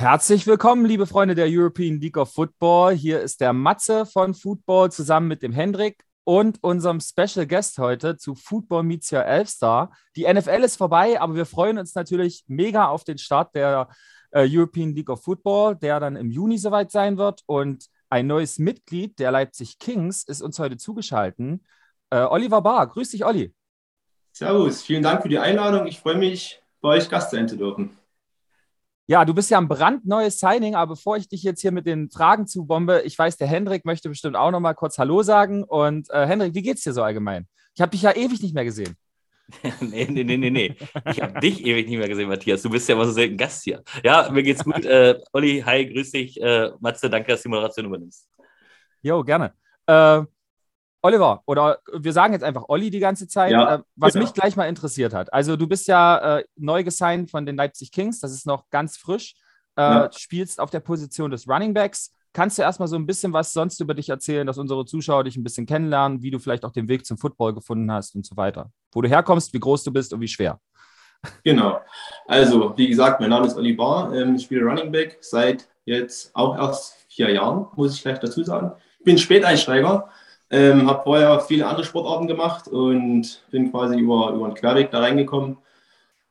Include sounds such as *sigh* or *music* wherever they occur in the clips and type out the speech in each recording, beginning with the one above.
Herzlich willkommen, liebe Freunde der European League of Football. Hier ist der Matze von Football zusammen mit dem Hendrik und unserem Special Guest heute zu Football Meets Your Elfstar. Die NFL ist vorbei, aber wir freuen uns natürlich mega auf den Start der äh, European League of Football, der dann im Juni soweit sein wird. Und ein neues Mitglied der Leipzig Kings ist uns heute zugeschaltet. Äh, Oliver Barr, grüß dich, Olli. Servus, vielen Dank für die Einladung. Ich freue mich, bei euch Gast sein zu dürfen. Ja, du bist ja ein brandneues Signing, aber bevor ich dich jetzt hier mit den Fragen zubombe, ich weiß, der Hendrik möchte bestimmt auch noch mal kurz Hallo sagen. Und äh, Hendrik, wie geht's dir so allgemein? Ich habe dich ja ewig nicht mehr gesehen. *laughs* nee, nee, nee, nee, nee. Ich habe dich ewig nicht mehr gesehen, Matthias. Du bist ja immer so selten Gast hier. Ja, mir geht's gut. Äh, Olli, hi, grüß dich. Äh, Matze, danke, dass du die Moderation übernimmst. Jo, gerne. Äh, Oliver, oder wir sagen jetzt einfach Olli die ganze Zeit, ja, äh, was genau. mich gleich mal interessiert hat. Also du bist ja äh, neu gesigned von den Leipzig Kings, das ist noch ganz frisch. Äh, ja. Spielst auf der Position des Running Backs. Kannst du erstmal so ein bisschen was sonst über dich erzählen, dass unsere Zuschauer dich ein bisschen kennenlernen, wie du vielleicht auch den Weg zum Football gefunden hast und so weiter? Wo du herkommst, wie groß du bist und wie schwer? Genau. Also, wie gesagt, mein Name ist Olli Barr. Ähm, ich spiele Running Back seit jetzt auch erst vier Jahren, muss ich gleich dazu sagen. Ich bin Späteinsteiger ähm, habe vorher viele andere Sportarten gemacht und bin quasi über, über einen Querweg da reingekommen.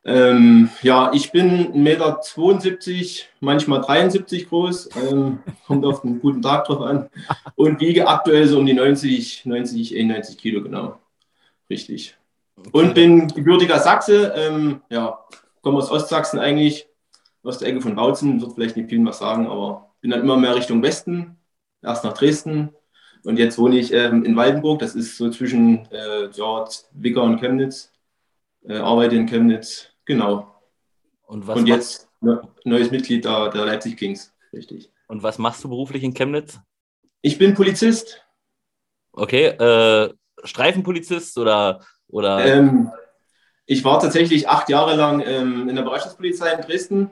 Ähm, ja, ich bin 1,72 Meter, manchmal 73 groß, ähm, *laughs* kommt auf einen guten Tag drauf an und wiege aktuell so um die 90, 90, 91 Kilo genau. Richtig. Und bin gebürtiger Sachse, ähm, ja, komme aus Ostsachsen eigentlich, aus der Ecke von Bautzen, wird vielleicht nicht vielen was sagen, aber bin dann immer mehr Richtung Westen, erst nach Dresden, und jetzt wohne ich ähm, in Waldenburg, das ist so zwischen äh, ja, Wicker und Chemnitz. Äh, arbeite in Chemnitz, genau. Und, und jetzt ne, neues Mitglied der, der Leipzig Kings, richtig. Und was machst du beruflich in Chemnitz? Ich bin Polizist. Okay, äh, Streifenpolizist oder? oder? Ähm, ich war tatsächlich acht Jahre lang ähm, in der Bereitschaftspolizei in Dresden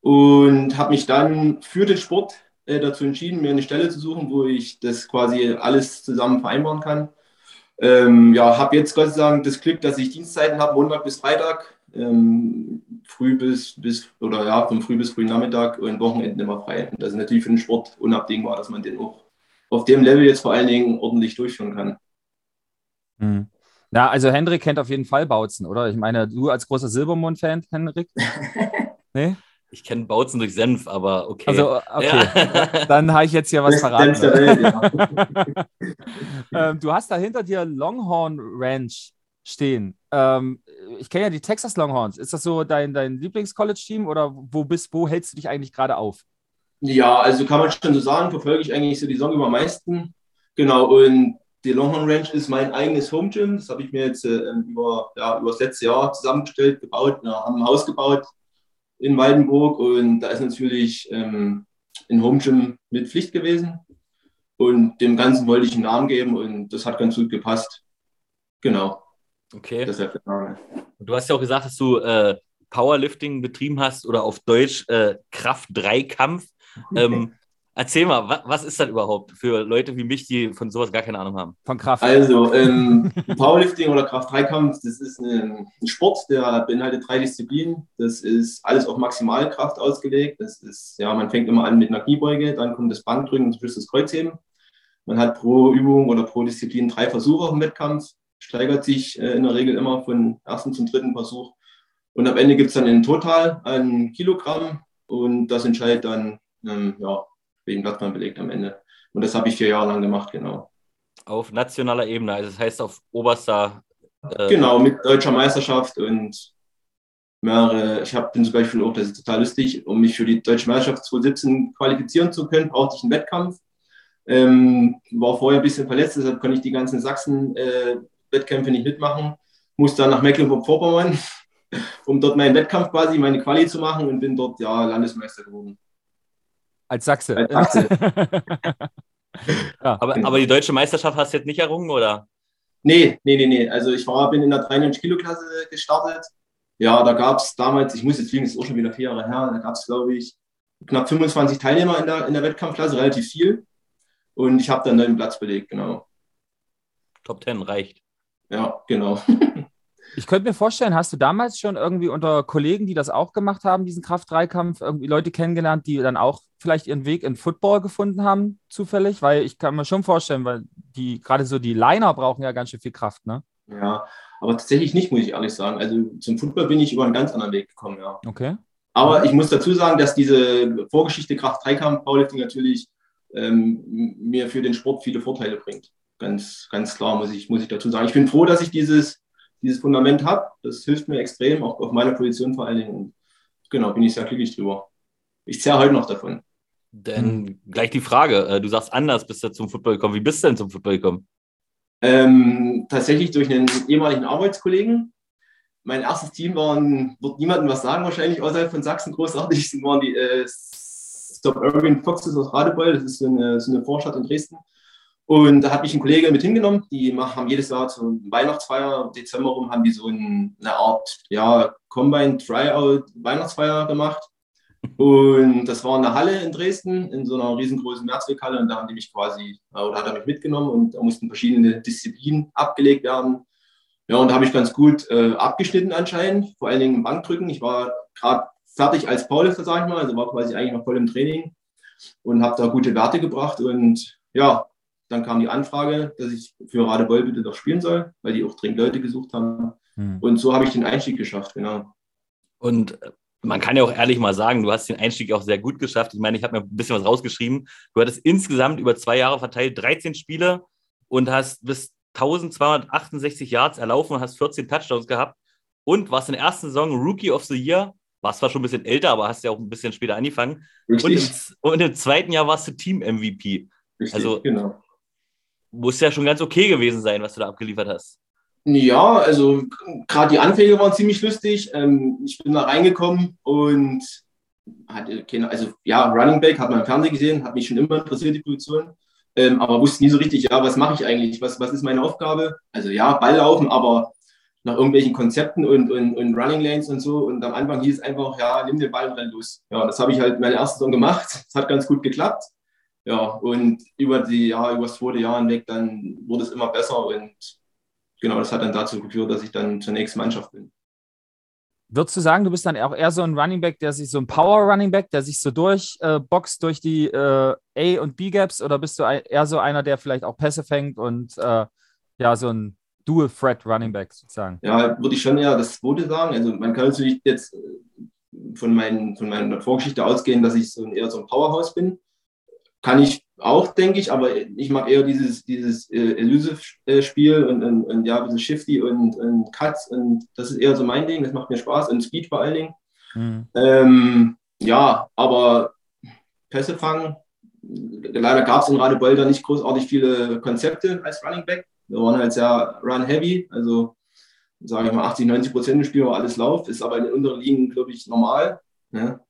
und habe mich dann für den Sport äh, dazu entschieden, mir eine Stelle zu suchen, wo ich das quasi alles zusammen vereinbaren kann. Ähm, ja, habe jetzt Gott sei Dank das Glück, dass ich Dienstzeiten habe, Montag bis Freitag, ähm, früh bis, bis, oder ja, von früh bis früh Nachmittag und Wochenenden immer frei. Und das ist natürlich für den Sport unabdingbar, dass man den auch auf dem Level jetzt vor allen Dingen ordentlich durchführen kann. Mhm. Ja, also Hendrik kennt auf jeden Fall Bautzen, oder? Ich meine, du als großer Silbermond-Fan, Hendrik? *laughs* nee? Ich kenne Bautzen durch Senf, aber okay. Also, okay. Ja. *laughs* Dann habe ich jetzt hier was verraten. Welt, ja. *laughs* ähm, du hast da hinter dir Longhorn Ranch stehen. Ähm, ich kenne ja die Texas Longhorns. Ist das so dein, dein Lieblings-College-Team oder wo bist, wo hältst du dich eigentlich gerade auf? Ja, also kann man schon so sagen, verfolge ich eigentlich so die Saison über am meisten. Genau, und die Longhorn Ranch ist mein eigenes Home Gym. Das habe ich mir jetzt äh, über, ja, über das letzte Jahr zusammengestellt, gebaut, ja, haben ein Haus gebaut in Waldenburg und da ist natürlich ähm, ein Home Gym mit Pflicht gewesen und dem Ganzen wollte ich einen Namen geben und das hat ganz gut gepasst. Genau. Okay. Deshalb der Name. Du hast ja auch gesagt, dass du äh, Powerlifting betrieben hast oder auf Deutsch äh, Kraft-3-Kampf. *laughs* Ähm, Erzähl mal, was, was ist das überhaupt für Leute wie mich, die von sowas gar keine Ahnung haben? Von Kraft. Also, ähm, Powerlifting oder Kraft-3-Kampf, das ist ein, ein, Sport, der beinhaltet drei Disziplinen. Das ist alles auf Maximalkraft ausgelegt. Das ist, ja, man fängt immer an mit einer Kniebeuge, dann kommt das Bankdrücken und zum Schluss das Kreuzheben. Man hat pro Übung oder pro Disziplin drei Versuche im Wettkampf, steigert sich äh, in der Regel immer von ersten zum dritten Versuch. Und am Ende gibt es dann ein Total an Kilogramm und das entscheidet dann, ähm, ja, wegen Blattmann belegt am Ende. Und das habe ich vier Jahre lang gemacht, genau. Auf nationaler Ebene, also das heißt auf oberster. Äh genau, mit deutscher Meisterschaft und mehrere. Ich habe zum Beispiel auch, das ist total lustig, um mich für die deutsche Meisterschaft 2017 qualifizieren zu können, brauchte ich einen Wettkampf. Ähm, war vorher ein bisschen verletzt, deshalb konnte ich die ganzen Sachsen-Wettkämpfe äh, nicht mitmachen. Musste dann nach Mecklenburg-Vorpommern, *laughs* um dort meinen Wettkampf quasi, meine Quali zu machen und bin dort ja Landesmeister geworden. Als Sachse. Als Sachse. *laughs* ja. aber, aber die deutsche Meisterschaft hast du jetzt nicht errungen, oder? Nee, nee, nee, nee. Also ich war, bin in der 93-Kilo-Klasse gestartet. Ja, da gab es damals, ich muss jetzt fliegen, das ist auch schon wieder vier Jahre her, da gab es, glaube ich, knapp 25 Teilnehmer in der, in der Wettkampfklasse, relativ viel. Und ich habe dann einen Platz belegt, genau. Top 10 reicht. Ja, genau. *laughs* Ich könnte mir vorstellen, hast du damals schon irgendwie unter Kollegen, die das auch gemacht haben, diesen Kraft-3-Kampf, irgendwie Leute kennengelernt, die dann auch vielleicht ihren Weg in Football gefunden haben, zufällig? Weil ich kann mir schon vorstellen, weil die gerade so die Liner brauchen ja ganz schön viel Kraft, ne? Ja, aber tatsächlich nicht, muss ich ehrlich sagen. Also zum Football bin ich über einen ganz anderen Weg gekommen, ja. Okay. Aber ich muss dazu sagen, dass diese Vorgeschichte Kraft-3-Kampf Powerlifting natürlich ähm, mir für den Sport viele Vorteile bringt. Ganz, ganz klar, muss ich, muss ich dazu sagen. Ich bin froh, dass ich dieses, dieses Fundament habe. Das hilft mir extrem, auch auf meiner Position vor allen Dingen. Und genau, bin ich sehr glücklich drüber. Ich zehre heute noch davon. Dann hm. gleich die Frage. Äh, du sagst anders, bist du zum Football gekommen. Wie bist du denn zum Football gekommen? Ähm, tatsächlich durch einen ehemaligen Arbeitskollegen. Mein erstes Team waren, wird niemandem was sagen, wahrscheinlich außerhalb von Sachsen großartig, *laughs* waren die äh, Stop Urban Foxes aus Radebeul. Das ist so eine, so eine Vorstadt in Dresden. Und da hat mich ein Kollege mit hingenommen. Die haben jedes Jahr zur Weihnachtsfeier, Dezember rum, haben die so eine Art ja, Combine Tryout Weihnachtsfeier gemacht. Und das war in der Halle in Dresden, in so einer riesengroßen Mehrzweckhalle. Und da haben die mich quasi, äh, oder hat er mich mitgenommen und da mussten verschiedene Disziplinen abgelegt werden. Ja, und da habe ich ganz gut äh, abgeschnitten anscheinend, vor allen Dingen im Bankdrücken. Ich war gerade fertig als Powerlifter, sage ich mal, also war quasi eigentlich noch voll im Training und habe da gute Werte gebracht. Und ja, dann kam die Anfrage, dass ich für Radebeul bitte doch spielen soll, weil die auch dringend Leute gesucht haben. Hm. Und so habe ich den Einstieg geschafft, genau. Und man kann ja auch ehrlich mal sagen, du hast den Einstieg auch sehr gut geschafft. Ich meine, ich habe mir ein bisschen was rausgeschrieben. Du hattest insgesamt über zwei Jahre verteilt 13 Spiele und hast bis 1268 Yards erlaufen und hast 14 Touchdowns gehabt und warst in der ersten Saison Rookie of the Year. Warst zwar schon ein bisschen älter, aber hast ja auch ein bisschen später angefangen. Und im, und im, zweiten Jahr warst du Team-MVP. Also genau. Muss ja schon ganz okay gewesen sein, was du da abgeliefert hast. Ja, also gerade die Anfänge waren ziemlich lustig. Ähm, ich bin da reingekommen und hatte keine, also ja, Running Back hat man im Fernsehen gesehen, hat mich schon immer interessiert, die Position. Ähm, aber wusste nie so richtig, ja, was mache ich eigentlich? Was, was ist meine Aufgabe? Also ja, Ball laufen, aber nach irgendwelchen Konzepten und, und, und Running Lanes und so. Und am Anfang hieß es einfach, ja, nimm den Ball und renn los. Ja, das habe ich halt meine erste Saison gemacht. *laughs* Es hat ganz gut geklappt. Ja, und über die, ja, über das zweite Jahr hinweg, dann wurde es immer besser und genau, das hat dann dazu geführt, dass ich dann zur nächsten Mannschaft bin. Würdest du sagen, du bist dann auch eher so ein Running Back, der sich so ein Power Running Back, der sich so durchboxt äh, durch die äh, A- und B-Gaps oder bist du eher so einer, der vielleicht auch Pässe fängt und äh, ja, so ein Dual Threat Running Back sozusagen? Ja, würde ich schon eher das zweite sagen. Also man kann natürlich jetzt äh, von, meinen, von meiner Vorgeschichte ausgehen, dass ich so ein, eher so ein Powerhouse bin. Kann ich auch, denke ich, aber ich mag eher dieses, dieses äh, Elusive-Spiel und, und, und, ja, ein bisschen Shifty und, und Cuts und das ist eher so mein Ding, das macht mir Spaß und Speed vor allen Dingen. Mhm. Ähm, ja, aber Pässe fangen, leider gab es in Radebeul da nicht großartig viele Konzepte als Running Back. Wir waren halt sehr run-heavy, also sage ich mal 80, 90 Prozent des Spiels war alles Lauf, ist aber in den unteren Ligen, glaube ich, normal. Ne?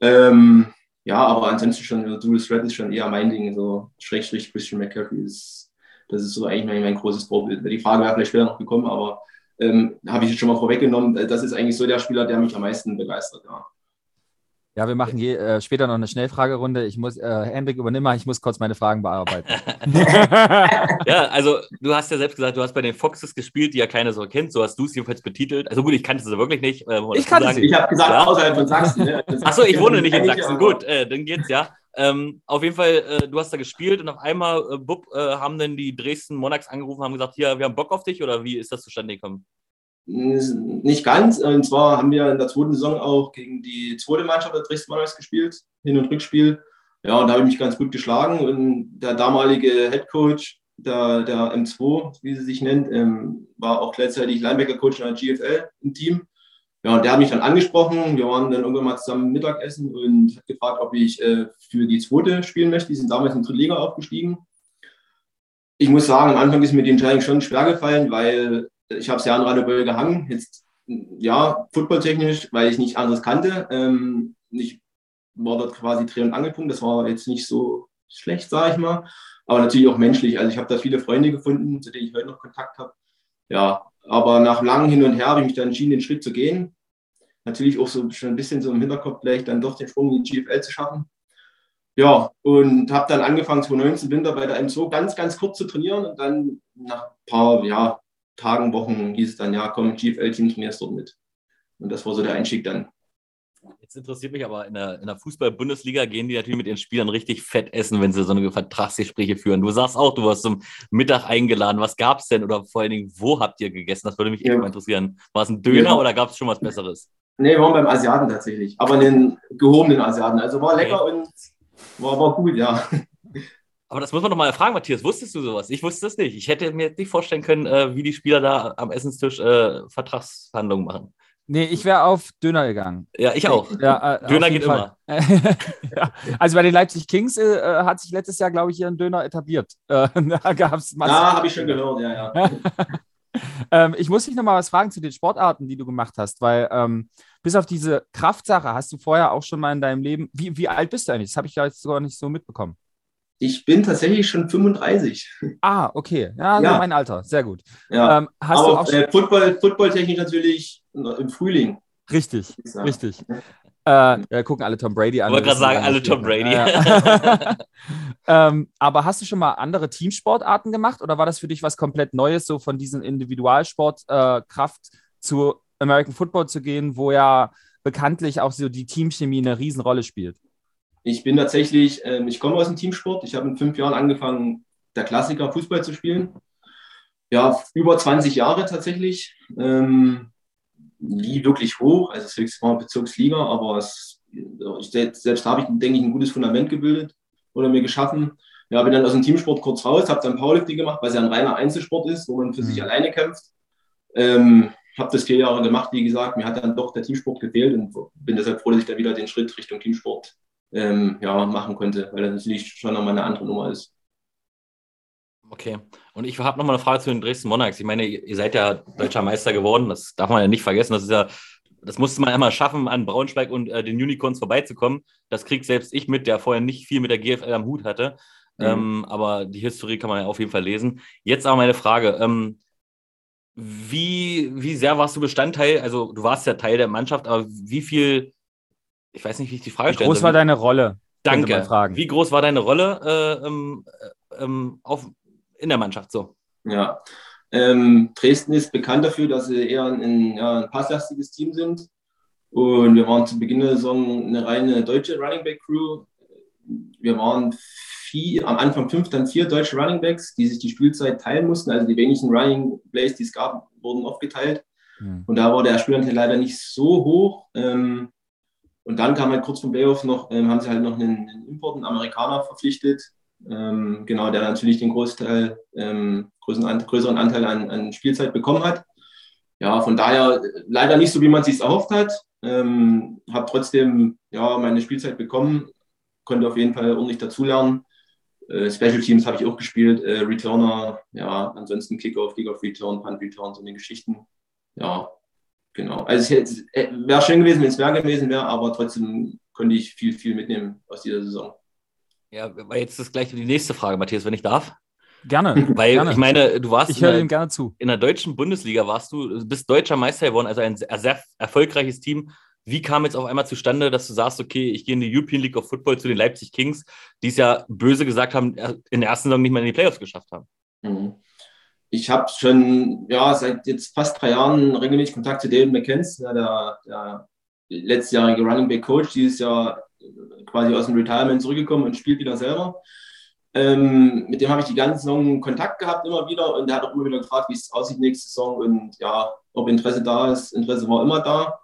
Ähm, ja, aber ansonsten schon, also Dual Threat ist schon eher mein Ding, so Schrägstrich Christian McCaffrey ist, das ist so eigentlich mein, mein großes Vorbild. Die Frage wäre vielleicht später noch gekommen, aber ähm, habe ich jetzt schon mal vorweggenommen. Das ist eigentlich so der Spieler, der mich am meisten begeistert, ja. Ja, wir machen je, äh, später noch eine Schnellfragerunde. Ich muss, äh, Hendrik, übernimm mal, ich muss kurz meine Fragen bearbeiten. *laughs* ja, *laughs* also du hast ja selbst gesagt, du hast bei den Foxes gespielt, die ja keiner so kennt. So hast du es jedenfalls betitelt. Also gut, ich kannte sie wirklich nicht. Äh, ich kannte sie. Ich habe gesagt, ja. außerhalb von Sachsen. Ne? *laughs* Achso, ich wohne nicht in Sachsen. Gut, äh, dann geht's ja. Ähm, auf jeden Fall, äh, du hast da gespielt und auf einmal, äh, Bub, äh, haben dann die Dresden Monarchs angerufen und haben gesagt, hier, wir haben Bock auf dich oder wie ist das zustande gekommen? Nicht ganz. Und zwar haben wir in der zweiten Saison auch gegen die zweite Mannschaft der Monarchs gespielt, Hin- und Rückspiel. Ja, und da habe ich mich ganz gut geschlagen. Und der damalige Head Coach der, der M2, wie sie sich nennt, ähm, war auch gleichzeitig Linebacker-Coach in der GFL im Team. Ja, und der hat mich dann angesprochen. Wir waren dann irgendwann mal zusammen Mittagessen und hat gefragt, ob ich äh, für die zweite spielen möchte. Die sind damals in die dritte Liga aufgestiegen. Ich muss sagen, am Anfang ist mir die Entscheidung schon schwer gefallen, weil ich habe es ja an Radebeul gehangen. Jetzt, ja, footballtechnisch, weil ich nicht anderes kannte. Ähm, ich war dort quasi Dreh- und Angelpunkt. Das war jetzt nicht so schlecht, sage ich mal. Aber natürlich auch menschlich. Also ich habe da viele Freunde gefunden, zu denen ich heute noch Kontakt habe. Ja, aber nach langem Hin und Her habe ich mich dann entschieden, den Schritt zu gehen. Natürlich auch so schon ein bisschen so im Hinterkopf, vielleicht dann doch den Sprung in die GFL zu schaffen. Ja, und habe dann angefangen, 2019 Winter bei der MSO ganz, ganz kurz zu trainieren und dann nach ein paar, ja, Tagen, Wochen hieß es dann, ja, komm, GFL-Team trainierst dort mit. Und das war so der Einstieg dann. Jetzt interessiert mich aber, in der, in der Fußball-Bundesliga gehen die natürlich mit ihren Spielern richtig fett essen, wenn sie so eine Vertragsgespräche führen. Du sagst auch, du warst zum Mittag eingeladen. Was gab es denn oder vor allen Dingen, wo habt ihr gegessen? Das würde mich ja. echt mal interessieren. War es ein Döner ja. oder gab es schon was Besseres? Nee, wir waren beim Asiaten tatsächlich, aber einen gehobenen Asiaten. Also war lecker okay. und war, war gut, ja. Aber das muss man doch mal fragen, Matthias. Wusstest du sowas? Ich wusste das nicht. Ich hätte mir jetzt nicht vorstellen können, äh, wie die Spieler da am Essenstisch äh, Vertragsverhandlungen machen. Nee, ich wäre auf Döner gegangen. Ja, ich auch. Ja, äh, *laughs* Döner geht Fall. immer. *laughs* ja. Also bei den Leipzig Kings äh, hat sich letztes Jahr, glaube ich, hier ein Döner etabliert. Äh, *laughs* da gab's Ja, habe ich schon gehört, ja, ja. ähm, ich muss dich nochmal was fragen zu den Sportarten, die du gemacht hast, weil ähm, bis auf diese Kraftsache hast du vorher auch schon mal in deinem Leben. Wie, wie alt bist du eigentlich? Das habe ich ja jetzt sogar nicht so mitbekommen. Ich bin tatsächlich schon 35. Ah, okay. Ja, ja. mein Alter. Sehr gut. Ja. Ähm, hast Aber du auch äh, Football, Football-technisch natürlich im Frühling. Richtig, richtig. Äh, ja, gucken alle Tom Brady an. Ich wollte gerade sagen, alle Tom Brady. *laughs* Ja. *laughs* ähm, aber hast du schon mal andere Teamsportarten gemacht oder war das für dich was komplett Neues, so von diesem Individualsportkraft äh, zu American Football zu gehen, wo ja bekanntlich auch so die Teamchemie eine Riesenrolle spielt? Ich bin tatsächlich, ähm, ich komme aus dem Teamsport. Ich habe in fünf Jahren angefangen, der Klassiker Fußball zu spielen. Ja, über 20 Jahre tatsächlich. Ähm, nie wirklich hoch, also es war Bezirksliga, aber es, selbst, selbst habe ich, denke ich, ein gutes Fundament gebildet oder mir geschaffen. Ja, bin dann aus dem Teamsport kurz raus, habe dann Powerlifting gemacht, weil es ja ein reiner Einzelsport ist, wo man für mhm. sich alleine kämpft. Ähm, habe das vier Jahre gemacht, wie gesagt, mir hat dann doch der Teamsport gefehlt und bin deshalb froh, dass ich dann wieder den Schritt Richtung Teamsport ähm, ja, machen konnte, weil das natürlich schon nochmal eine andere Nummer ist. Okay. Und ich habe nochmal eine Frage zu den Dresden Monarchs. Ich meine, ihr seid ja deutscher Meister geworden. Das darf man ja nicht vergessen. Das ist ja, das musste man einmal schaffen, an Braunschweig und äh, den Unicorns vorbeizukommen. Das kriegt selbst ich mit, der vorher nicht viel mit der GFL am Hut hatte. Mhm. Ähm, aber die Historie kann man ja auf jeden Fall lesen. Jetzt aber meine Frage. Ähm, wie, wie sehr warst du Bestandteil? Also, du warst ja Teil der Mannschaft, aber wie viel, ich weiß nicht, wie ich die Frage stelle. Wie groß war deine Rolle? Danke. Wie groß war deine Rolle äh, ähm, äh, ähm, auf, in der Mannschaft so. Ja. Ähm, Dresden ist bekannt dafür, dass sie eher ein, ja, ein passlastiges Team sind. Und wir waren zu Beginn der Saison eine reine deutsche Running Back Crew. Wir waren vier, am Anfang fünf, dann vier deutsche Running Backs, die sich die Spielzeit teilen mussten. Also die wenigen Running Plays, die es gab, wurden aufgeteilt. Mhm. Und da war der Spielanteil leider nicht so hoch. Ähm, und dann kam halt kurz vom Playoff noch, ähm, haben sie halt noch einen, einen Import, einen Amerikaner verpflichtet, ähm, genau, der natürlich den Großteil, ähm, größeren, größeren Anteil an, an, Spielzeit bekommen hat. Ja, von daher leider nicht so, wie man es sich erhofft hat. Ähm, habe trotzdem ja, meine Spielzeit bekommen, konnte auf jeden Fall ordentlich dazulernen. Äh, Special Teams habe ich auch gespielt, äh, Returner, ja, ansonsten Kickoff, Kickoff Return, Punt Return, so eine Geschichten. Ja, genau. Also es äh, wäre schön gewesen, wenn es mehr gewesen wäre, aber trotzdem konnte ich viel, viel mitnehmen aus dieser Saison. Ja, weil jetzt ist gleich die nächste Frage, Matthias, wenn ich darf. Gerne. *laughs* Weil gerne. ich meine, du warst. Ich höre ihm gerne zu. In der deutschen Bundesliga warst du, bist deutscher Meister geworden, also ein sehr erfolgreiches Team. Wie kam jetzt auf einmal zustande, dass du sagst, okay, ich gehe in die European League of Football zu den Leipzig Kings, die es ja böse gesagt haben, in der ersten Saison nicht mal in die Playoffs geschafft haben? Mhm. Ich habe schon ja, seit jetzt fast drei Jahren regelmäßig Kontakt zu David McKenzie, der, der letztjährige Running Back Coach, dieses Jahr quasi aus dem Retirement zurückgekommen und spielt wieder selber. Ähm, mit dem habe ich die ganze Saison Kontakt gehabt immer wieder und der hat auch immer wieder gefragt, wie es aussieht nächste Saison und ja, ob Interesse da ist. Interesse war immer da.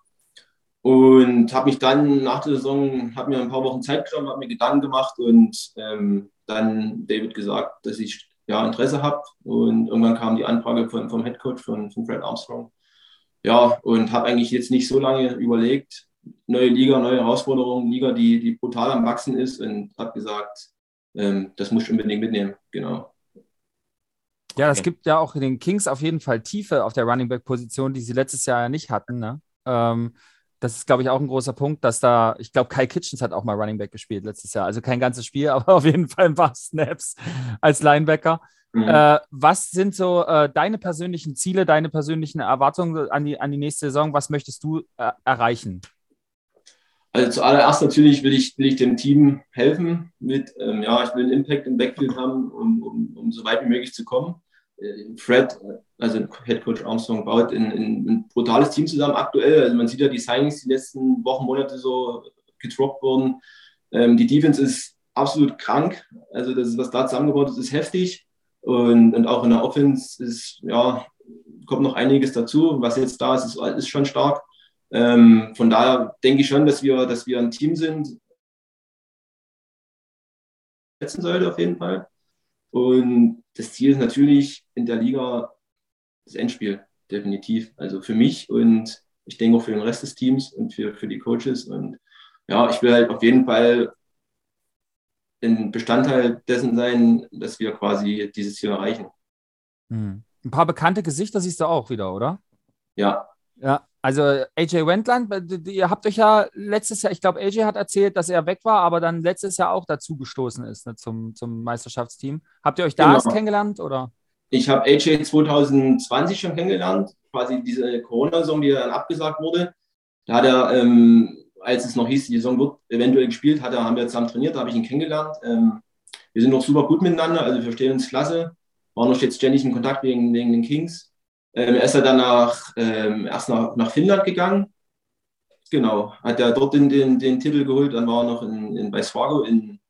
Und habe mich dann nach der Saison, habe mir ein paar Wochen Zeit genommen, habe mir Gedanken gemacht und ähm, dann David gesagt, dass ich ja Interesse habe. Und irgendwann kam die Anfrage von, vom Head Coach von, von Fred Armstrong. Ja, und habe eigentlich jetzt nicht so lange überlegt, neue Liga, neue Herausforderungen, Liga, die, die brutal am Wachsen ist und habe gesagt, ähm, das muss ich unbedingt mitnehmen, genau. Ja, es okay. gibt ja auch in den Kings auf jeden Fall Tiefe auf der Running Back Position, die sie letztes Jahr ja nicht hatten. Ne? Ähm, das ist, glaube ich, auch ein großer Punkt, dass da, ich glaube, Kai Kitchens hat auch mal Running Back gespielt letztes Jahr. Also kein ganzes Spiel, *laughs* aber auf jeden Fall ein paar Snaps als Linebacker. Mhm. Äh, was sind so äh, deine persönlichen Ziele, deine persönlichen Erwartungen an die, an die nächste Saison? Was möchtest du äh, erreichen? Also zuallererst natürlich will ich, will ich dem Team helfen mit, ähm, ja, ich will einen Impact im Backfield haben, um, um, um so weit wie möglich zu kommen. Fred, also Head Coach Armstrong, baut ein, ein, ein, brutales Team zusammen aktuell. Also man sieht ja die Signings die letzten Wochen, Monate so getroppt wurden. Ähm, die Defense ist absolut krank. Also das, was da zusammengebaut ist, ist heftig. Und, und auch in der Offense ist, ja, kommt noch einiges dazu. Was jetzt da ist, ist, ist schon stark. Ähm, von daher denke ich schon, dass wir, dass wir ein Team sind. Setzen sollte auf jeden Fall. Und das Ziel ist natürlich in der Liga das Endspiel, definitiv. Also für mich und ich denke auch für den Rest des Teams und für, für die Coaches. Und ja, ich will halt auf jeden Fall ein Bestandteil dessen sein, dass wir quasi dieses Ziel erreichen. Hm. Ein paar bekannte Gesichter siehst du auch wieder, oder? Ja. Ja, also AJ Wendland, ihr habt euch ja letztes Jahr, ich glaube, AJ hat erzählt, dass er weg war, aber dann letztes Jahr auch dazu gestoßen ist ne, zum, zum Meisterschaftsteam. Habt ihr euch da genau. kennengelernt oder? Ich habe AJ 2020 schon kennengelernt, quasi diese Corona-Saison, die dann abgesagt wurde. Da hat er, ähm, als es noch hieß, die Saison wird eventuell gespielt, hat er, haben wir zusammen trainiert, da habe ich ihn kennengelernt. Ähm, wir sind noch super gut miteinander, also wir verstehen uns klasse. Waren noch jetzt ständig in Kontakt wegen, wegen den Kings. Ähm, er ist ja dann nach, ähm, erst nach, nach Finnland gegangen. Genau, hat er dort den, den, den Titel geholt, dann war er noch in, in, bei Swago in,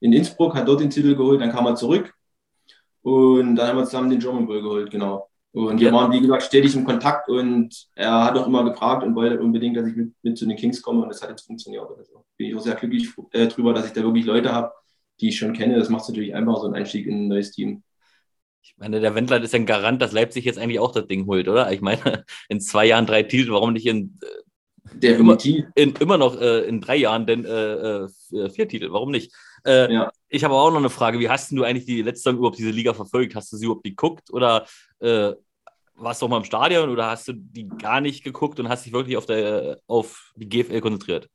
in Innsbruck, hat dort den Titel geholt, dann kam er zurück und dann haben wir zusammen den German Bowl geholt, genau. Und ja. wir waren, wie gesagt, stetig im Kontakt und er hat auch immer gefragt und wollte unbedingt, dass ich mit, mit zu den Kings komme und das hat jetzt funktioniert. Also bin ich auch sehr glücklich äh, drüber, dass ich da wirklich Leute habe, die ich schon kenne. Das macht es natürlich einfach so ein Einstieg in ein neues Team. Ich meine, der Wendland ist ein Garant, dass Leipzig jetzt eigentlich auch das Ding holt, oder? Ich meine, *laughs* in zwei Jahren drei Titel, warum nicht in, äh, immer, in immer noch äh, in drei Jahren denn äh, äh, vier Titel? Warum nicht? Äh, ja. Ich habe auch noch eine Frage. Wie hast du eigentlich die letzte Saison überhaupt diese Liga verfolgt? Hast du sie überhaupt geguckt oder äh, warst du auch mal im Stadion oder hast du die gar nicht geguckt und hast dich wirklich auf, der, auf die GFL konzentriert?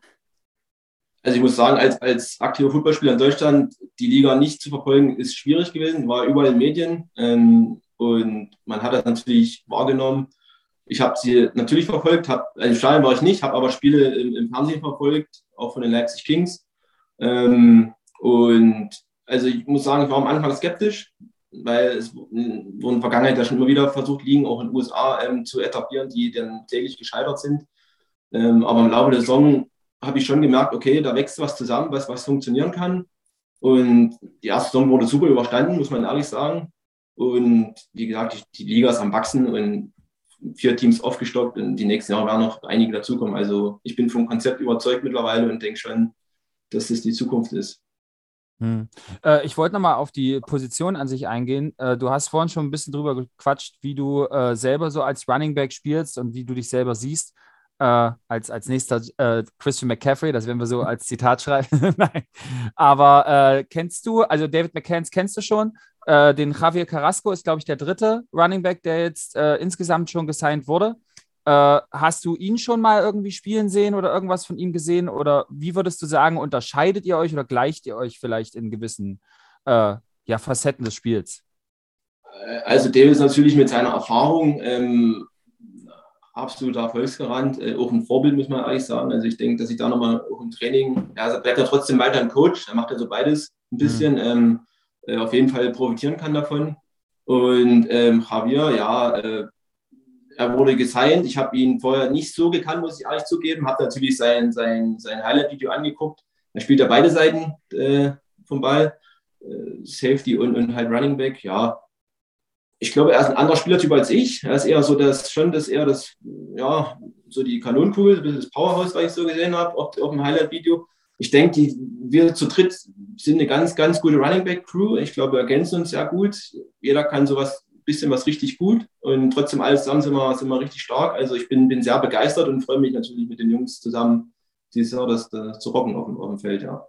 Also ich muss sagen, als, als aktiver Fußballspieler in Deutschland die Liga nicht zu verfolgen, ist schwierig gewesen, war überall in Medien ähm, und man hat das natürlich wahrgenommen. Ich habe sie natürlich verfolgt, hab, also im Stadion war ich nicht, habe aber Spiele im, im, Fernsehen verfolgt, auch von den Leipzig Kings. Ähm, und also ich muss sagen, ich war am Anfang skeptisch, weil es wurden in der Vergangenheit ja schon immer wieder versucht, Ligen auch in den USA ähm, zu etablieren, die dann täglich gescheitert sind. Ähm, aber im Laufe der Saison habe ich schon gemerkt, okay, da wächst was zusammen, was, was funktionieren kann. Und die erste Saison wurde super überstanden, muss man ehrlich sagen. Und wie gesagt, die, die Liga ist am Wachsen und vier Teams aufgestockt und die nächsten Jahre werden noch einige dazukommen. Also ich bin vom Konzept überzeugt mittlerweile und denke schon, dass das die Zukunft ist. Hm. Äh, ich wollte nochmal auf die Position an sich eingehen. Äh, du hast vorhin schon ein bisschen drüber gequatscht, wie du äh, selber so als Running Back spielst und wie du dich selber siehst äh, als, als nächster äh, Christian McCaffrey, das werden wir so als Zitat *laughs* schreiben. *laughs* Nein. Aber äh, kennst du, also David McCanns kennst du schon, äh, den Javier Carrasco ist, glaube ich, der dritte Running Back, der jetzt äh, insgesamt schon gesigned wurde. Äh, hast du ihn schon mal irgendwie spielen sehen oder irgendwas von ihm gesehen? Oder wie würdest du sagen, unterscheidet ihr euch oder gleicht ihr euch vielleicht in gewissen ja, Facetten des Spiels? Also David ist natürlich mit seiner Erfahrung ähm, absoluter Erfolgsgarant, äh, auch ein Vorbild, muss man ehrlich sagen. Also ich denke, dass ich da nochmal auch im Training, er bleibt ja trotzdem weiter ein Coach, er macht ja so beides ein bisschen, mhm. ähm, äh, auf jeden Fall profitieren kann davon. Und ähm, Javier, ja, äh, er wurde gesigned. Ich habe ihn vorher nicht so gekannt, muss ich ehrlich zugeben. Habe natürlich sein, sein, sein Highlight-Video angeguckt. Er spielt ja beide Seiten äh, vom Ball, äh, Safety und, und halt Running Back. Ja, ich glaube, er ist ein anderer Spielertyp als ich. Er ist eher so das, schon das eher das, ja, so die Kanonenkugel, das Powerhouse, was ich so gesehen habe, auf, auf dem Highlight-Video. Ich denke, wir zu dritt sind eine ganz, ganz gute Running Back Crew. Ich glaube, wir ergänzen uns sehr gut. Jeder kann sowas, bisschen was richtig gut und trotzdem alles zusammen sind wir, sind wir richtig stark. Also ich bin, bin sehr begeistert und freue mich natürlich mit den Jungs zusammen dieses Jahr das, das zu rocken auf dem, auf dem Feld, ja.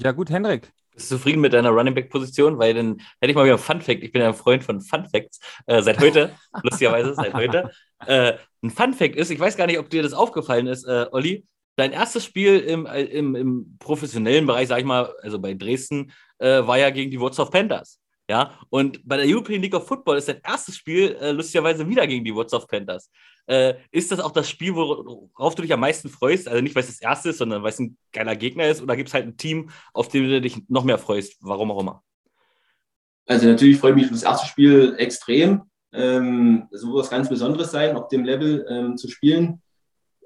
Ja, gut, Hendrik. Bist du zufrieden mit deiner Running Back Position? Weil dann hätte ich mal wieder ein Fun Fact. Ich bin ja ein Freund von Fun Facts. Äh, seit heute, *laughs* lustigerweise, seit heute. Äh, ein Fun Fact ist, ich weiß gar nicht, ob dir das aufgefallen ist, äh, Olli. Dein erstes Spiel im, im, im professionellen Bereich, sag ich mal, also bei Dresden, äh, war ja gegen die Wurzelhof Panthers. Ja, und bei der European League of Football ist dein erstes Spiel äh, lustigerweise wieder gegen die Wurzelhof Panthers. Äh, ist das auch das Spiel, worauf du dich am meisten freust? Also nicht, weil es das erste ist, sondern weil es ein geiler Gegner ist? Oder gibt es halt ein Team, auf dem du dich noch mehr freust? Warum auch immer? Also natürlich freue ich mich auf das erste Spiel extrem. Ähm, das wird was ganz Besonderes sein, auf dem Level ähm, zu spielen.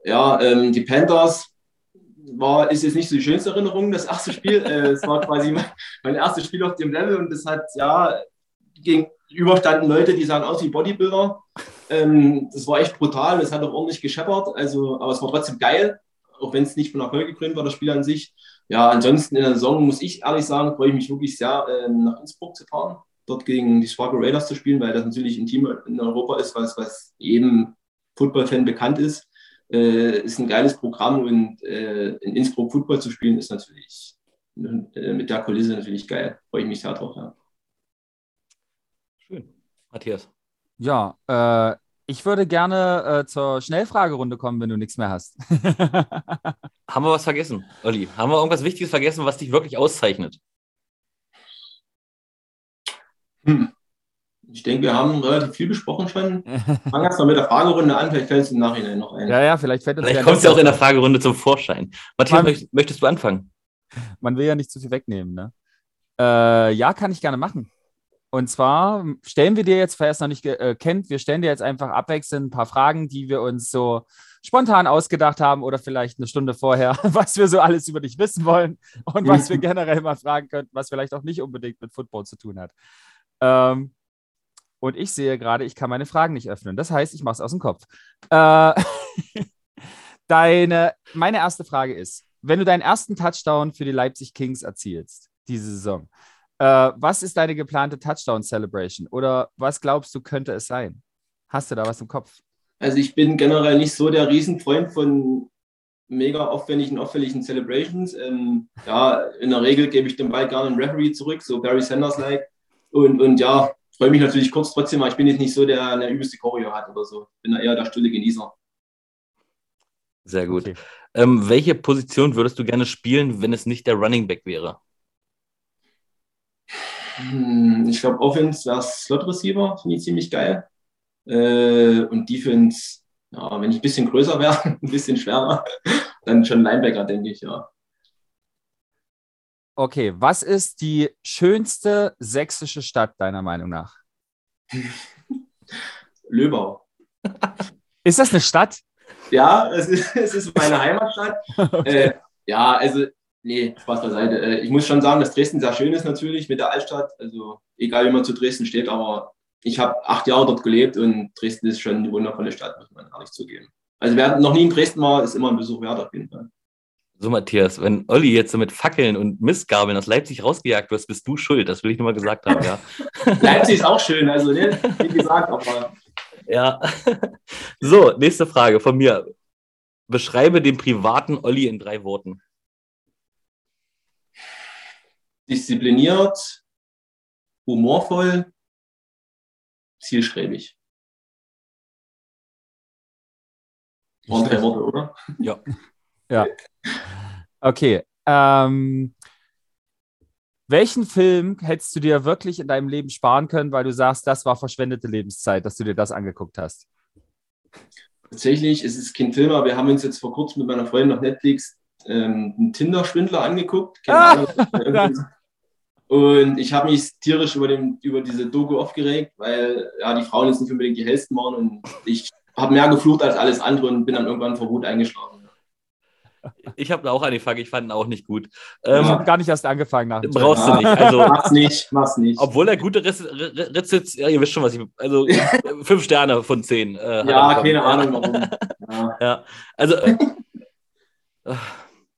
Ja, ähm, die Panthers war, ist jetzt nicht so die schönste Erinnerung, das erste Spiel. äh, es war quasi mein, *laughs* mein, erstes Spiel auf dem Level und das hat, ja, gegenüber standen Leute, die sahen aus wie Bodybuilder. Ähm, das war echt brutal, das hat auch ordentlich gescheppert, also, aber es war trotzdem geil, auch wenn es nicht von Erfolg gekrönt war, das Spiel an sich. Ja, ansonsten in der Saison muss ich ehrlich sagen, freue ich mich wirklich sehr, äh, nach Innsbruck zu fahren, dort gegen die Spargo Raiders zu spielen, weil das natürlich ein Team in Europa ist, was, was jedem Football-Fan bekannt ist äh, ist ein geiles Programm und äh, in Innsbruck Football zu spielen ist natürlich äh, mit der Kulisse natürlich geil. Freue ich mich sehr drauf. Ja. Matthias. Ja, äh, ich würde gerne äh, zur Schnellfragerunde kommen, wenn du nichts mehr hast. *laughs* Haben wir was vergessen, Olli? Haben wir irgendwas Wichtiges vergessen, was dich wirklich auszeichnet? Hm. Ich denke, wir haben relativ viel besprochen schon. *laughs* Fangen erst mal mit der Fragerunde an, vielleicht fällt es im Nachhinein noch ein. Ja, ja, vielleicht fällt uns Vielleicht kommt es ja auch in der Fragerunde zum Vorschein. Matthias, man, möchtest du anfangen? Man will ja nicht zu viel wegnehmen, ne? Äh, ja, kann ich gerne machen. Und zwar stellen wir dir jetzt, wer es noch nicht äh, kennt, wir stellen dir jetzt einfach abwechselnd ein paar Fragen, die wir uns so spontan ausgedacht haben oder vielleicht eine Stunde vorher, *laughs* was wir so alles über dich wissen wollen und was wir generell mal fragen könnten, was vielleicht auch nicht unbedingt mit Football zu tun hat. Ähm, und ich sehe gerade, ich kann meine Fragen nicht öffnen. Das heißt, ich mache es aus dem Kopf. Äh, *laughs* deine, meine erste Frage ist, wenn du deinen ersten Touchdown für die Leipzig Kings erzielst, diese Saison, äh, was ist deine geplante Touchdown-Celebration? Oder was glaubst du, könnte es sein? Hast du da was im Kopf? Also ich bin generell nicht so der Riesenfreund von mega aufwendigen, auffälligen Celebrations. Ähm, ja, in der Regel gebe ich den Ball gerne einen Referee zurück, so Barry Sanders-like. Und, und ja, freue mich natürlich kurz trotzdem, aber ich bin jetzt nicht so, der der übelste Choreo hat oder so. Ich bin da eher der stille Genießer. Sehr gut. Okay. Ähm, welche Position würdest du gerne spielen, wenn es nicht der Running Back wäre? Hm, ich glaube, Offense wäre Slot Receiver, finde ich ziemlich geil. Äh, und Defense, ja, wenn ich ein bisschen größer wäre, *laughs* ein bisschen schwerer, dann schon Linebacker, denke ich, ja. Okay, was ist die schönste sächsische Stadt deiner Meinung nach? *laughs* Löbau. Ist das eine Stadt? Ja, es ist, es ist meine Heimatstadt. *laughs* Okay. Äh, ja, also, nee, Spaß beiseite. Äh, ich muss schon sagen, dass Dresden sehr schön ist natürlich mit der Altstadt. Also, egal wie man zu Dresden steht, aber ich habe acht Jahre dort gelebt und Dresden ist schon eine wundervolle Stadt, muss man ehrlich zugeben. Also, wer noch nie in Dresden war, ist immer ein Besuch wert auf jeden Fall. So, Matthias, wenn Olli jetzt so mit Fackeln und Mistgabeln aus Leipzig rausgejagt wirst, bist du schuld. Das will ich nur mal gesagt haben, ja. *laughs* Leipzig ist auch schön, also ne, wie gesagt, aber. Ja. *laughs* So, nächste Frage von mir. Beschreibe den privaten Olli in drei Worten. Diszipliniert, humorvoll, zielstrebig. Waren drei Worte, oder? Ja. Ja. Okay. Ähm, welchen Film hättest du dir wirklich in deinem Leben sparen können, weil du sagst, das war verschwendete Lebenszeit, dass du dir das angeguckt hast? Tatsächlich ist es kein Film, aber wir haben uns jetzt vor kurzem mit meiner Freundin auf Netflix ähm, einen Tinder-Schwindler angeguckt. Ah, *laughs* und ich habe mich tierisch über, den, über diese Doku aufgeregt, weil ja, die Frauen jetzt nicht unbedingt die hellsten waren und ich habe mehr geflucht als alles andere und bin dann irgendwann vor Wut eingeschlafen. Ich habe auch angefangen, ich fand ihn auch nicht gut. Ähm, ich habe gar nicht erst angefangen. Nach brauchst du nicht. Also, mach's nicht, mach's nicht. Obwohl er gute Rezeption, ja, ihr wisst schon, was ich, also fünf Sterne von zehn. Äh, ja, keine Ahnung warum. Ja, ja. also, äh,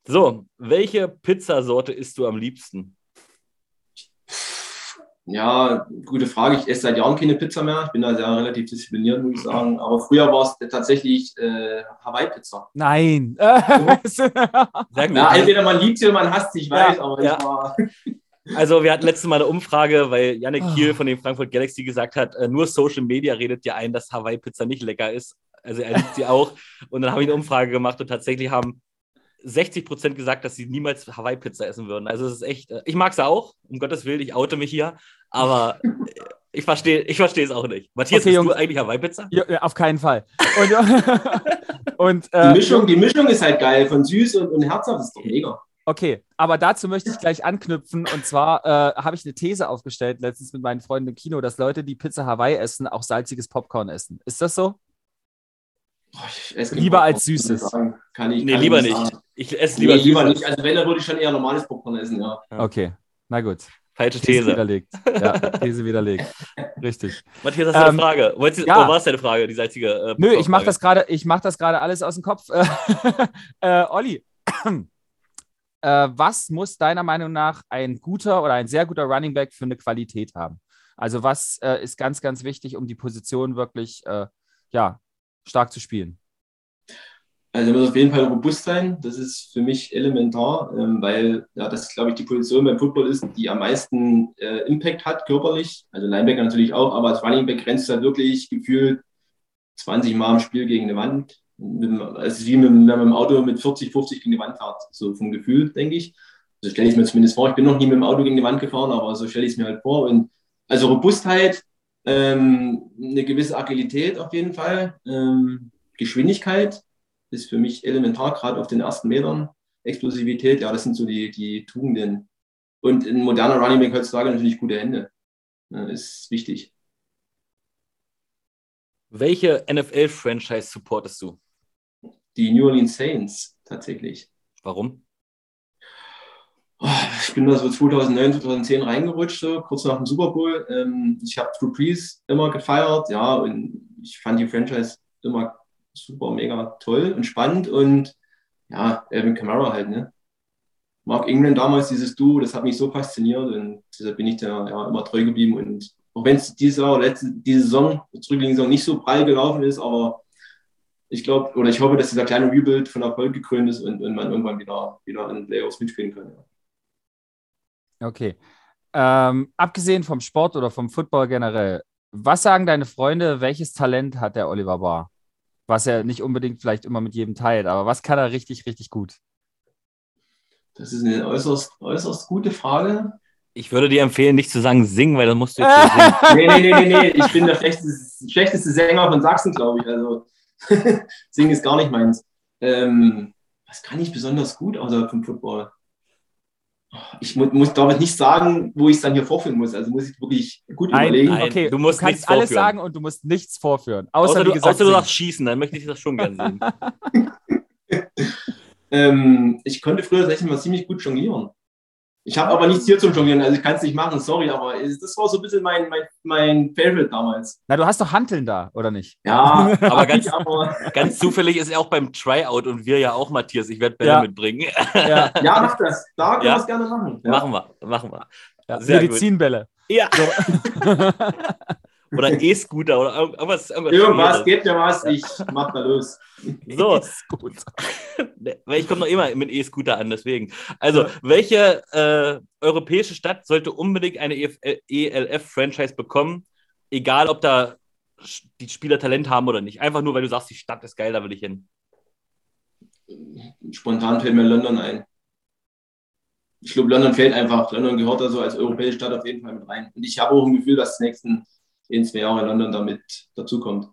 so, welche Pizzasorte isst du am liebsten? Ja, gute Frage. Ich esse seit Jahren keine Pizza mehr. Ich bin da sehr relativ diszipliniert, muss ich sagen. Aber früher war es tatsächlich äh, Hawaii-Pizza. Nein. *laughs* ja, entweder man liebt sie oder man hasst sie, ich weiß, ja, aber ja. ich war. *laughs* Also wir hatten letztes Mal eine Umfrage, weil Janik ah. Kiel von den Frankfurt Galaxy gesagt hat, äh, nur Social Media redet dir ein, dass Hawaii-Pizza nicht lecker ist. Also er liebt sie auch. Und dann habe ich eine Umfrage gemacht und tatsächlich haben 60 Prozent gesagt, dass sie niemals Hawaii-Pizza essen würden. Also es ist echt, äh, ich mag es auch, um Gottes Willen, ich oute mich hier, aber äh, ich verstehe ich versteh es auch nicht. Matthias, okay, Jungs, du eigentlich Hawaii-Pizza? Ja, auf keinen Fall. Und, *laughs* und äh, die, Mischung, die Mischung ist halt geil, von süß und, und herzhaft ist doch mega. Okay, aber dazu möchte ich gleich anknüpfen. Und zwar äh, habe ich eine These aufgestellt letztens mit meinen Freunden im Kino, dass Leute, die Pizza Hawaii essen, auch salziges Popcorn essen. Ist das so? Lieber als süßes. Kann ich, nee, kann lieber nicht. Ich esse lieber, nee, lieber nicht. Also wenn, dann würde ich schon eher normales Popcorn essen, ja. Okay, na gut. Falsche These. These widerlegt. Ja, *laughs* These widerlegt. Richtig. Matthias, hast du ähm, eine Frage? Wolltest, ja. Oh, war es deine Frage, die salzige? Äh, Nö, ich mache das gerade mach alles aus dem Kopf. *laughs* äh, Olli, *clears throat* äh, was muss deiner Meinung nach ein guter oder ein sehr guter Running Back für eine Qualität haben? Also was äh, ist ganz, ganz wichtig, um die Position wirklich äh, ja, stark zu spielen? Also er muss auf jeden Fall robust sein. Das ist für mich elementar, ähm, weil ja, das, glaube ich, die Position beim Football ist, die am meisten äh, Impact hat, körperlich. Also Linebacker natürlich auch, aber als Running Back grenzt halt wirklich gefühlt 20 Mal im Spiel gegen eine Wand. Es ist wie wenn man im Auto mit 40, 50 gegen die Wand fährt, so vom Gefühl, denke ich. So stelle ich mir zumindest vor. Ich bin noch nie mit dem Auto gegen die Wand gefahren, aber so stelle ich es mir halt vor. Und also Robustheit, ähm, eine gewisse Agilität auf jeden Fall, ähm, Geschwindigkeit ist für mich elementar, gerade auf den ersten Metern. Explosivität, ja, das sind so die, die Tugenden. Und ein moderner Running Back heutzutage natürlich gute Hände. Ja, ist wichtig. Welche NFL-Franchise supportest du? Die New Orleans Saints tatsächlich. Warum? Oh, ich bin da so 2009, 2010 reingerutscht, so kurz nach dem Super Bowl. Ähm, ich habe Drew Brees immer gefeiert, ja, und ich fand die Franchise immer super, mega toll und spannend und ja, Alvin Kamara halt, ne? Mark Ingram damals, dieses Duo, das hat mich so fasziniert und deshalb bin ich da ja immer treu geblieben und auch wenn es diese, letzte, diese Saison, zurückliegende Saison nicht so prall gelaufen ist, aber ich glaube oder ich hoffe, dass dieser kleine Rebuild von Erfolg gekrönt ist und, und man irgendwann wieder, wieder in Playoffs mitspielen kann. Ja. Okay. Ähm, abgesehen vom Sport oder vom Football generell, was sagen deine Freunde, welches Talent hat der Oliver Barr? Was er nicht unbedingt vielleicht immer mit jedem teilt, aber was kann er richtig, richtig gut? Das ist eine äußerst, äußerst gute Frage. Ich würde dir empfehlen, nicht zu sagen singen, weil dann musst du jetzt *laughs* singen. nee, nee, nee, nee, nee. Ich bin der schlechteste, schlechteste Sänger von Sachsen, glaube ich. Also *laughs* singen ist gar nicht meins. Ähm, was kann ich besonders gut außer vom Football? Ich muss, muss damit nicht sagen, wo ich es dann hier vorführen muss. Also muss ich wirklich gut nein, überlegen. Nein, okay, du, musst du kannst alles sagen und du musst nichts vorführen. Außer, außer, du, gesagt, außer du sagst schießen, dann möchte ich das schon gerne sehen. *laughs* *laughs* ähm, ich konnte früher tatsächlich mal ziemlich gut jonglieren. Ich habe aber nichts hier zum Jonglieren, also ich kann es nicht machen, sorry, aber das war so ein bisschen mein, mein, mein Favorite damals. Na, du hast doch Hanteln da, oder nicht? Ja, *laughs* aber ganz, aber ganz zufällig ist er auch beim Tryout und wir ja auch, Matthias. Ich werde Bälle ja. mitbringen. Ja. *laughs* ja, mach das. Da können ja. wir es gerne machen. Ja. Machen wir, machen wir. Ja, Medizinbälle. Ja. So. *laughs* oder E-Scooter oder irgendwas. Irgendwas, irgendwas gebt mir was, ich mach da los. *laughs* So. *laughs* Weil ich komme noch immer mit E-Scooter an, deswegen. Also, welche äh, europäische Stadt sollte unbedingt eine ELF-Franchise bekommen, egal ob da die Spieler Talent haben oder nicht? Einfach nur, weil du sagst, die Stadt ist geil, da will ich hin. Spontan fällt mir London ein. Ich glaube, London fällt einfach. London gehört da so als europäische Stadt auf jeden Fall mit rein. Und ich habe auch ein Gefühl, dass die nächsten in zwei Jahren in London damit dazukommt.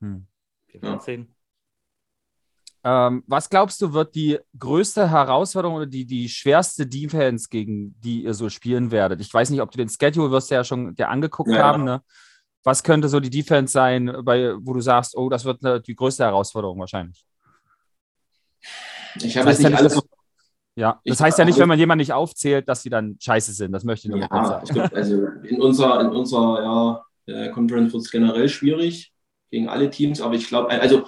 Hm. Wir werden ja. sehen. Ähm, was glaubst du, wird die größte Herausforderung oder die, die schwerste Defense, gegen die ihr so spielen werdet? Ich weiß nicht, ob du den Schedule wirst ja schon dir angeguckt ja, haben. Ne? Was könnte so die Defense sein, bei, wo du sagst, oh, das wird eine, die größte Herausforderung wahrscheinlich? Ich habe das nicht alles ja, das ich heißt ja nicht, wenn man jemanden nicht aufzählt, dass sie dann scheiße sind. Das möchte ich nur ja, sagen. Glaub, also in unserer, in unserer ja, äh, Conference wird es generell schwierig gegen alle Teams, aber ich glaube, also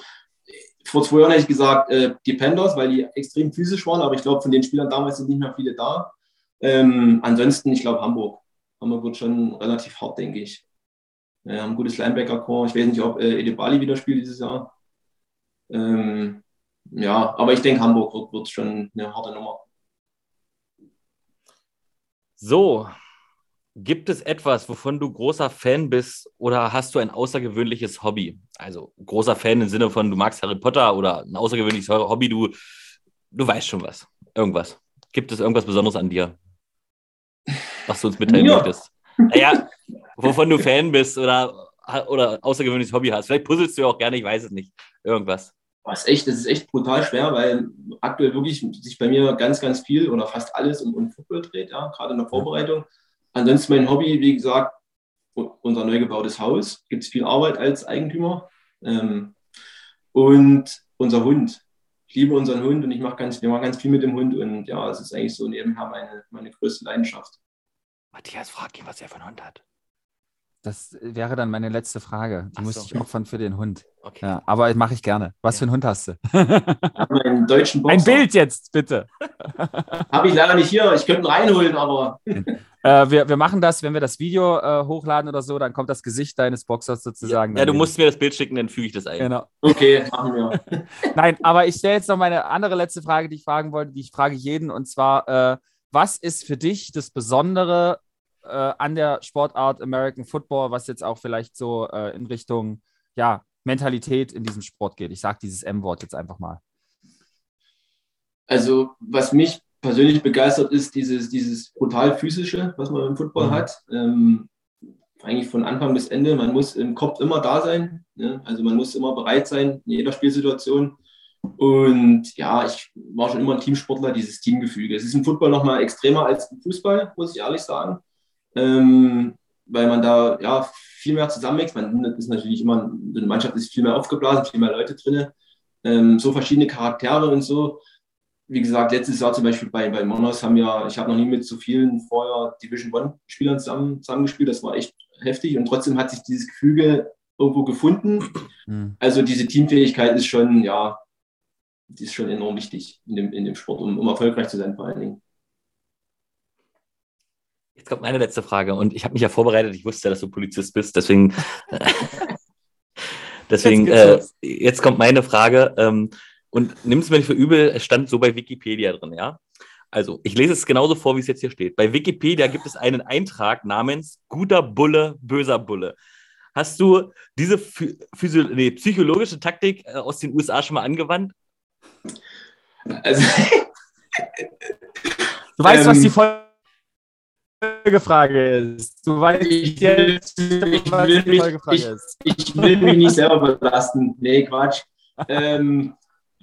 vor zwei Jahren hätte ich gesagt, äh, Defenders, weil die extrem physisch waren, aber ich glaube, von den Spielern damals sind nicht mehr viele da. Ähm, ansonsten, ich glaube, Hamburg. Hamburg wird schon relativ hart, denke ich. Wir haben ein gutes Linebacker-Core. Ich weiß nicht, ob äh, Edebali wieder spielt dieses Jahr. Ähm, ja, aber ich denke, Hamburg wird, schon eine harte Nummer. So, gibt es etwas, wovon du großer Fan bist oder hast du ein außergewöhnliches Hobby? Also großer Fan im Sinne von, du magst Harry Potter oder ein außergewöhnliches Hobby, du, du weißt schon was. Irgendwas. Gibt es irgendwas Besonderes an dir, was du uns mitteilen ja. möchtest? Naja, wovon du Fan bist oder, oder außergewöhnliches Hobby hast. Vielleicht puzzelst du auch gerne, ich weiß es nicht. Irgendwas. Was echt, das ist echt brutal schwer, weil aktuell wirklich sich bei mir ganz, ganz viel oder fast alles um, um Football dreht, ja, gerade in der Vorbereitung. Ansonsten mein Hobby, wie gesagt, unser neu gebautes Haus. Gibt es viel Arbeit als Eigentümer. Ähm, und unser Hund. Ich liebe unseren Hund und ich mache ganz, wir machen ganz viel mit dem Hund und ja, es ist eigentlich so nebenher meine, meine größte Leidenschaft. Matthias, frag ihn, was er für einen Hund hat. Das wäre dann meine letzte Frage. Die so. ich opfern für den Hund. Okay. Ja, aber mache ich gerne. Was Ja. für einen Hund hast du? Einen deutschen Boxer. Ein Bild jetzt, bitte. Habe ich leider nicht hier. Ich könnte ihn reinholen, aber Äh, wir, wir machen das, wenn wir das Video äh, hochladen oder so, dann kommt das Gesicht deines Boxers sozusagen. Ja, du daneben. musst mir das Bild schicken, dann füge ich das ein. Genau. okay, machen wir. *laughs* Nein, aber ich stelle jetzt noch meine andere letzte Frage, die ich fragen wollte, die ich frage jeden, und zwar, äh, was ist für dich das Besondere äh, an der Sportart American Football, was jetzt auch vielleicht so äh, in Richtung ja, Mentalität in diesem Sport geht? Ich sage dieses M-Wort jetzt einfach mal. Also, was mich persönlich begeistert, ist dieses, dieses brutal physische, was man im Football Mhm. hat. Ähm, eigentlich von Anfang bis Ende. Man muss im Kopf immer da sein. Ne? Also, man muss immer bereit sein in jeder Spielsituation. Und ja, ich war schon immer ein Teamsportler, dieses Teamgefüge. Es ist im Football nochmal extremer als im Fußball, muss ich ehrlich sagen. Ähm, weil man da ja viel mehr zusammenwächst. Man ist natürlich immer, eine Mannschaft ist viel mehr aufgeblasen, viel mehr Leute drin. Ähm, so verschiedene Charaktere und so wie gesagt, letztes Jahr zum Beispiel bei, bei Monos haben wir, ich habe noch nie mit so vielen vorher Division One-Spielern zusammen, zusammengespielt. Das war echt heftig und trotzdem hat sich dieses Gefüge irgendwo gefunden. Hm. Also diese Teamfähigkeit ist schon, ja, die ist schon enorm wichtig in dem, in dem Sport, um, um erfolgreich zu sein vor allen Dingen. Jetzt kommt meine letzte Frage und ich habe mich ja vorbereitet. Ich wusste ja, dass du Polizist bist, deswegen. *laughs* deswegen, Jetzt äh, jetzt kommt meine Frage. Ähm, und nimm es mir nicht für übel, es stand so bei Wikipedia drin, ja? Also, ich lese es genauso vor, wie es jetzt hier steht. Bei Wikipedia gibt es einen Eintrag namens Guter Bulle, böser Bulle. Hast du diese nee, psychologische Taktik äh, aus den USA schon mal angewandt? Also, *laughs* Du weißt, was Ähm, die Folgefrage ist. Du weißt Ich jetzt, will- ich was will die mich- Folgefrage ich- ist. ich will mich nicht selber belasten. Nee, Quatsch. Ähm,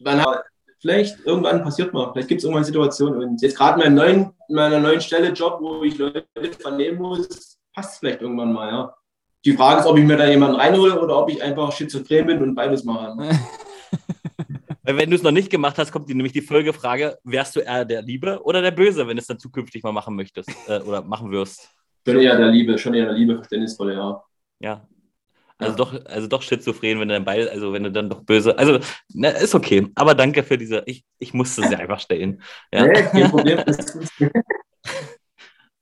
man hat, vielleicht irgendwann passiert mal, vielleicht gibt es irgendwann eine Situation und jetzt gerade in in meiner neuen Stelle Job, wo ich Leute vernehmen muss, passt es vielleicht irgendwann mal, ja. Die Frage ist, ob ich mir da jemanden reinhole oder ob ich einfach schizophren bin und beides mache. *laughs* Weil wenn du es noch nicht gemacht hast, kommt die, nämlich die Folgefrage, wärst du eher der Liebe oder der Böse, wenn du es dann zukünftig mal machen möchtest äh, oder machen wirst? Schon eher der Liebe, schon eher der Liebe, verständnisvolle, ja. Ja. Also Ja. doch, also doch schizophren, wenn du dann beide, also wenn du dann doch böse. Also, na, ist okay. Aber danke für diese, ich, ich musste sie einfach stellen. Ja. Nee, kein Problem. Das ist gut.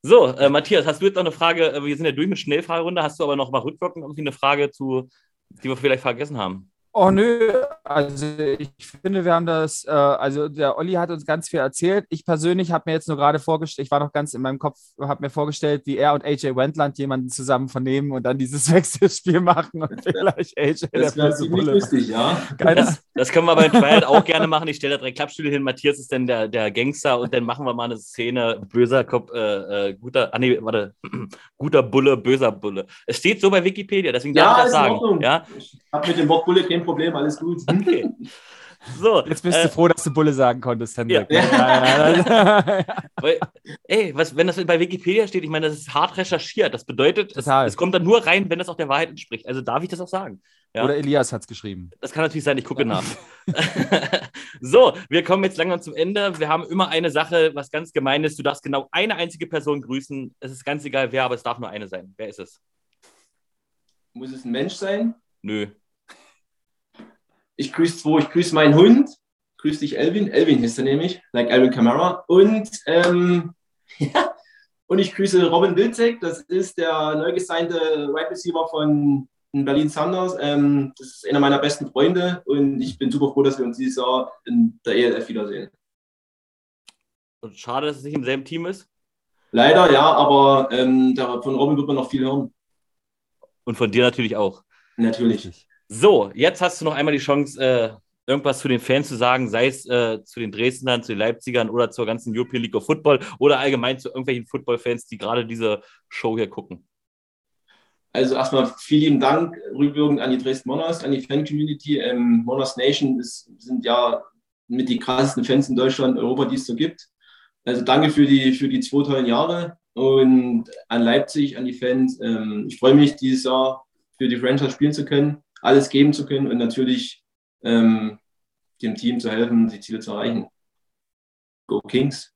So, äh, Matthias, hast du jetzt noch eine Frage? Äh, Wir sind ja durch mit Schnellfragerunde. Hast du aber noch mal rückwirkend irgendwie eine Frage zu, die wir vielleicht vergessen haben? Oh nö, also ich finde, wir haben das, äh, also der Olli hat uns ganz viel erzählt. Ich persönlich habe mir jetzt nur gerade vorgestellt, ich war noch ganz in meinem Kopf, habe mir vorgestellt, wie er und AJ Wendland jemanden zusammen vernehmen und dann dieses *laughs* Wechselspiel machen und vielleicht AJ der Das wäre böse ziemlich Bulle. lustig, ja. Ganz, Das können wir beim Trial auch gerne machen. Ich stelle da drei Klappstühle hin. Matthias ist dann der, der Gangster und dann machen wir mal eine Szene. Böser Kopf, äh, äh, guter, ah nee, warte, *clears throat* guter Bulle, böser Bulle. Es steht so bei Wikipedia, deswegen darf Ja, ich ist das in sagen. Ordnung. Ja, Ich habe mit dem Wort Bulle kein Problem, alles gut. *laughs* okay. So, jetzt bist äh, du froh, dass du Bulle sagen konntest, Hendrik. Ja. Ja, ja, ja. *laughs* Weil, ey, was, wenn das bei Wikipedia steht, ich meine, das ist hart recherchiert. Das bedeutet, es, es kommt dann nur rein, wenn das auch der Wahrheit entspricht. Also darf ich das auch sagen. Ja. Oder Elias hat es geschrieben. Das kann natürlich sein, ich gucke nach. *laughs* so, wir kommen jetzt langsam zum Ende. Wir haben immer eine Sache, was ganz gemein ist. Du darfst genau eine einzige Person grüßen. Es ist ganz egal, wer, aber es darf nur eine sein. Wer ist es? Muss es ein Mensch sein? Nö. Ich grüße zwei, ich grüße meinen Hund. Grüß dich, Elvin. Elvin hieß er nämlich, like Elvin Kamara. Und, ähm, *laughs* ja, und ich grüße Robin Wilczek. Das ist der neu gesignte Wide Receiver von Berlin Sanders. Ähm, das ist einer meiner besten Freunde und ich bin super froh, dass wir uns dieses Jahr in der ELF wiedersehen. Und schade, dass es nicht im selben Team ist. Leider, ja, aber ähm, von Robin wird man noch viel hören. Und von dir natürlich auch. Natürlich. So, jetzt hast du noch einmal die Chance, äh, irgendwas zu den Fans zu sagen, sei es äh, zu den Dresdnern, zu den Leipzigern oder zur ganzen European League of Football oder allgemein zu irgendwelchen Football-Fans, die gerade diese Show hier gucken. Also erstmal vielen lieben Dank rückwirkend an die Dresden Monarchs, an die Fan-Community. Ähm, Monarchs Nation ist, sind ja mit die krassesten Fans in Deutschland, Europa, die es so gibt. Also danke für die, für die zwei tollen Jahre und an Leipzig, an die Fans. Ähm, ich freue mich, dieses Jahr für die Franchise spielen zu können, alles geben zu können und natürlich ähm, dem Team zu helfen, die Ziele zu erreichen. Go Kings!